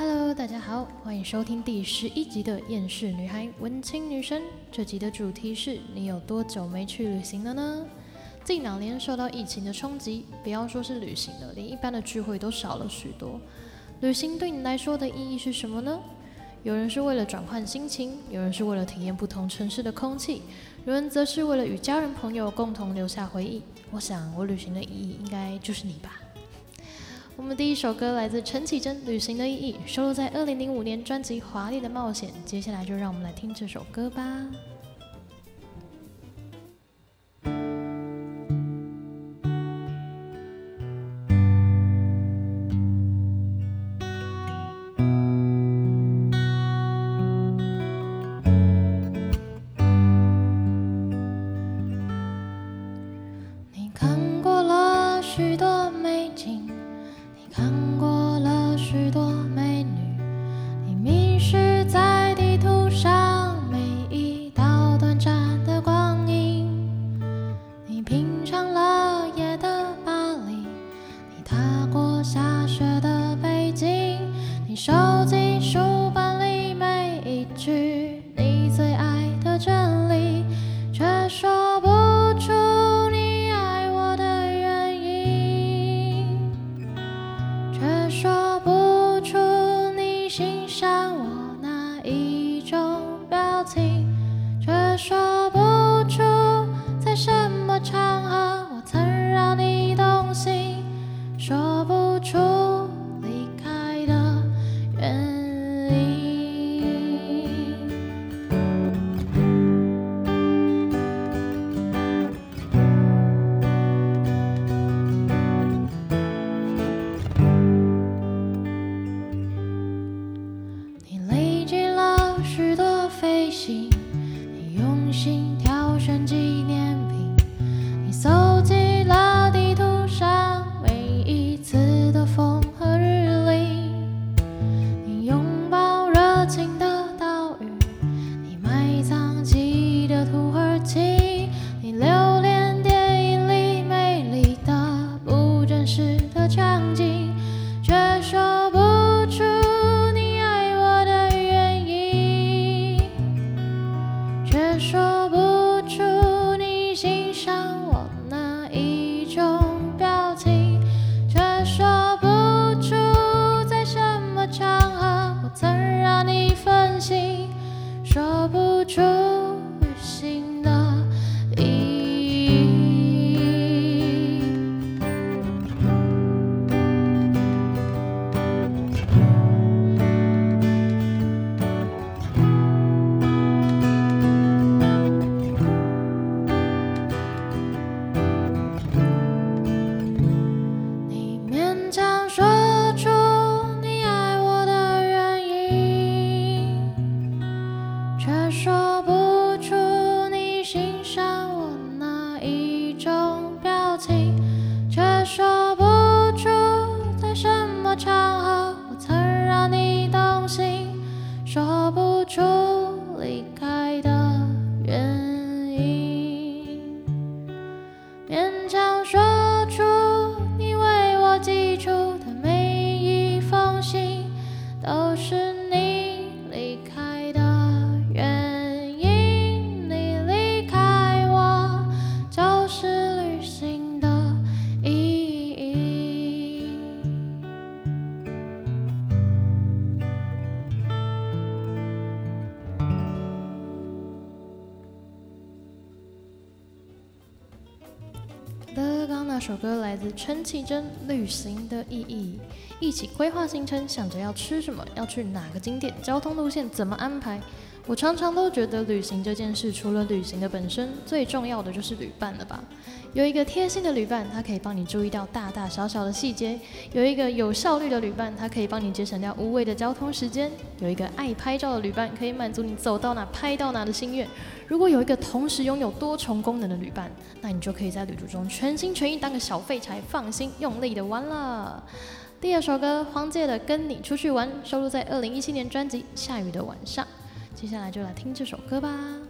Hello，大家好，欢迎收听第十一集的《厌世女孩文青女生》。这集的主题是你有多久没去旅行了呢？近两年受到疫情的冲击，不要说是旅行了，连一般的聚会都少了许多。旅行对你来说的意义是什么呢？有人是为了转换心情，有人是为了体验不同城市的空气，有人则是为了与家人朋友共同留下回忆。我想，我旅行的意义应该就是你吧。我们第一首歌来自陈绮贞，《旅行的意义》收录在二零零五年专辑《华丽的冒险》。接下来就让我们来听这首歌吧。你看过了许多美景说场景却说首歌来自陈绮贞，《旅行的意义》。一起规划行程，想着要吃什么，要去哪个景点，交通路线怎么安排。我常常都觉得，旅行这件事，除了旅行的本身，最重要的就是旅伴了吧。有一个贴心的旅伴，他可以帮你注意到大大小小的细节；有一个有效率的旅伴，他可以帮你节省掉无谓的交通时间；有一个爱拍照的旅伴，可以满足你走到哪拍到哪的心愿。如果有一个同时拥有多重功能的旅伴，那你就可以在旅途中全心全意当个小废柴，放心用力的玩了。第二首歌，黄玠的《跟你出去玩》，收录在二零一七年专辑《下雨的晚上》。接下来就来听这首歌吧。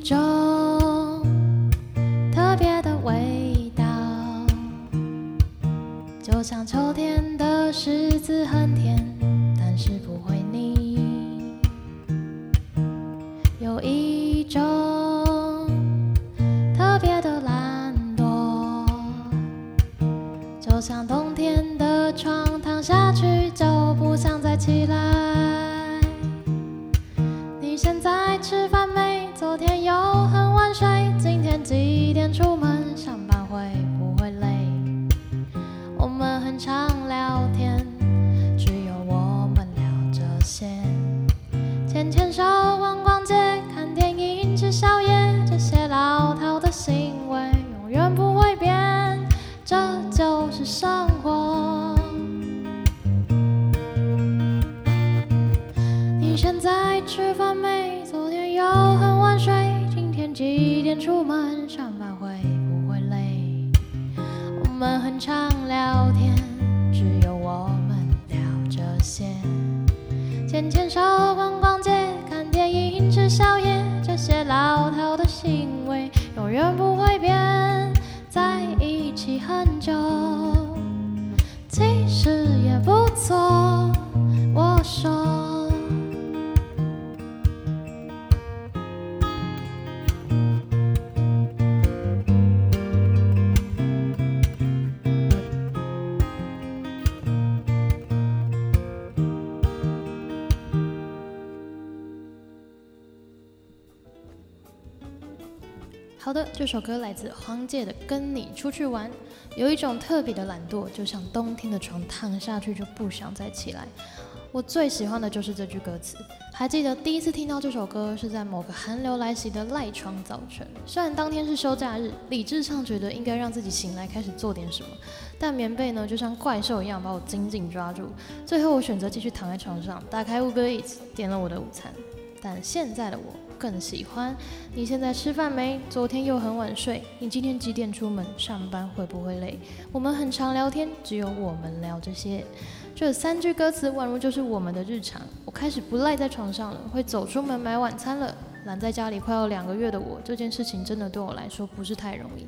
种特别的味道，就像秋天的柿子很甜，但是不会腻。好的，这首歌来自荒界的《跟你出去玩》，有一种特别的懒惰，就像冬天的床，躺下去就不想再起来。我最喜欢的就是这句歌词。还记得第一次听到这首歌是在某个寒流来袭的赖床早晨，虽然当天是休假日，理智上觉得应该让自己醒来开始做点什么，但棉被呢就像怪兽一样把我紧紧抓住。最后我选择继续躺在床上，打开乌哥 eat 点了我的午餐。但现在的我更喜欢。你现在吃饭没？昨天又很晚睡。你今天几点出门？上班会不会累？我们很常聊天，只有我们聊这些。这三句歌词宛如就是我们的日常。我开始不赖在床上了，会走出门买晚餐了。懒在家里快要两个月的我，这件事情真的对我来说不是太容易，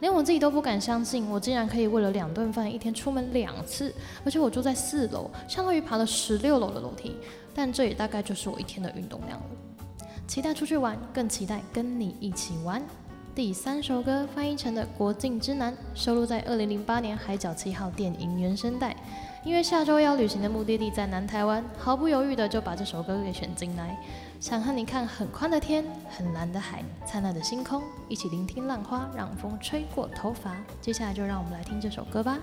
连我自己都不敢相信，我竟然可以为了两顿饭一天出门两次，而且我住在四楼，相当于爬了十六楼的楼梯。但这也大概就是我一天的运动量了。期待出去玩，更期待跟你一起玩。第三首歌翻译成的《国境之南》，收录在二零零八年《海角七号》电影原声带。因为下周要旅行的目的地在南台湾，毫不犹豫的就把这首歌给选进来。想和你看很宽的天，很蓝的海，灿烂的星空，一起聆听浪花，让风吹过头发。接下来就让我们来听这首歌吧。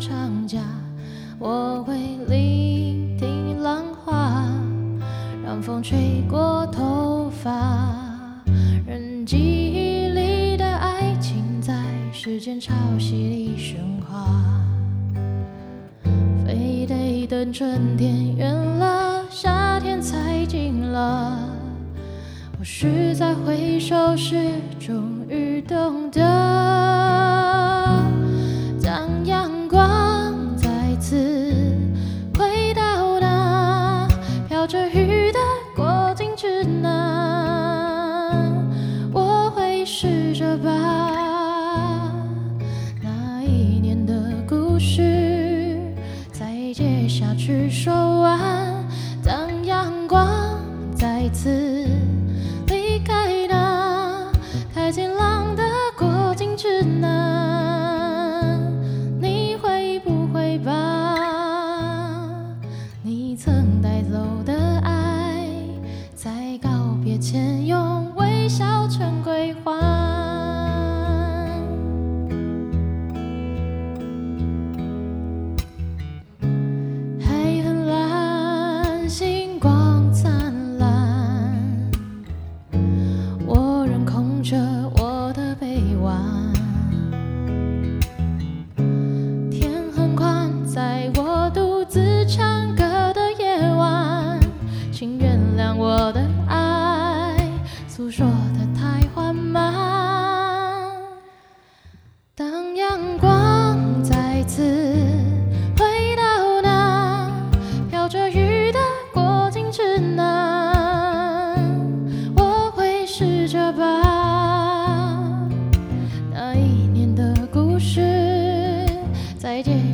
长假，我会聆听浪花，让风吹过头发，人记忆里的爱情在。时间潮汐里升华。非得等春天远了，夏天才近了，或许在回首时终于懂得，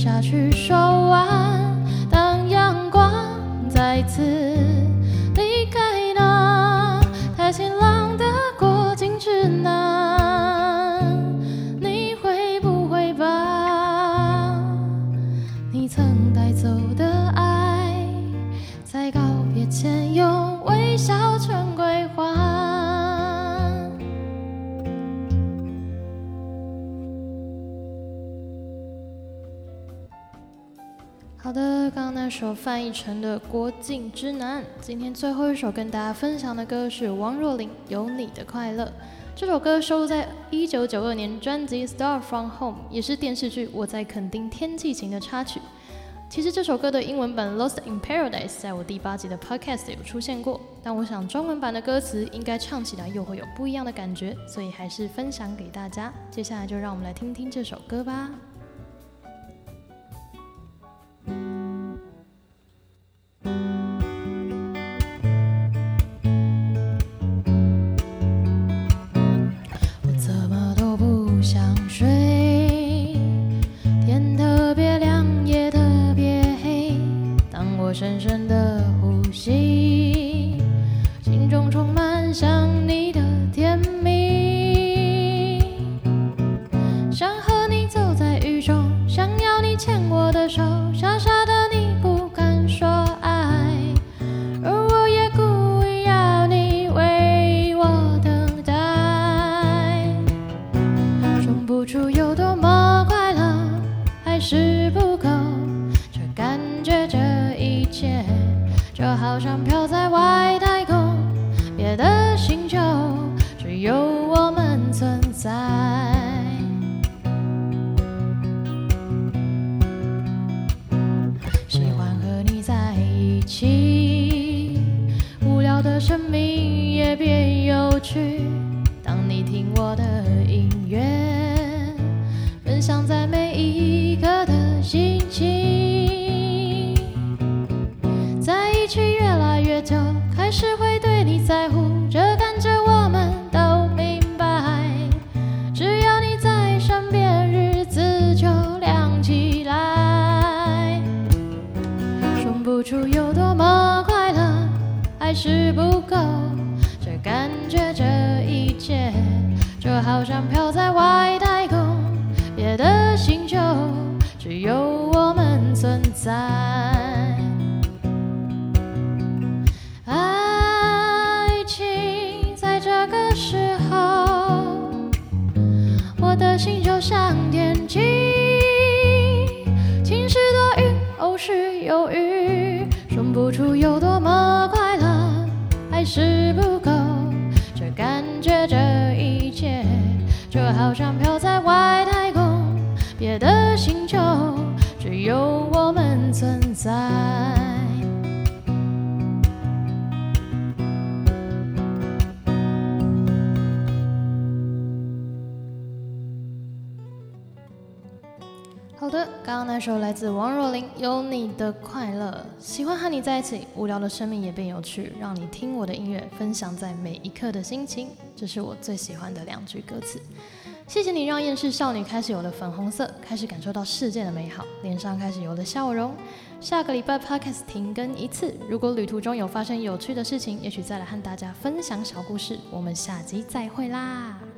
下去手腕。当阳光再次离开那太晴朗的过境之南，你会不会把你曾带走的好的，刚刚那首范逸臣的《国境之南》，今天最后一首跟大家分享的歌是王若琳《有你的快乐》。这首歌收录在一九九二年专辑《Star from Home》，也是电视剧《我在垦丁天气晴》的插曲。其实这首歌的英文版《Lost in Paradise》在我第八集的 Podcast 有出现过，但我想中文版的歌词应该唱起来又会有不一样的感觉，所以还是分享给大家。接下来就让我们来听听这首歌吧。起，无聊的生命也变有趣。还是不够，却感觉这一切就好像飘在外太空，别的星球只有我们存在。爱情在这个时候，我的心就像天气，晴时多云，偶是有雨，说不出有多么，还是不够，这感觉这一切就好像飘在外太空。别的星球只有我们存在。刚刚那首来自王若琳《有你的快乐》，喜欢和你在一起，无聊的生命也变有趣，让你听我的音乐，分享在每一刻的心情，这是我最喜欢的两句歌词。谢谢你让厌世少女开始有了粉红色，开始感受到世界的美好，脸上开始有了笑容。下个礼拜 podcast 停更一次，如果旅途中有发生有趣的事情，也许再来和大家分享小故事。我们下集再会啦！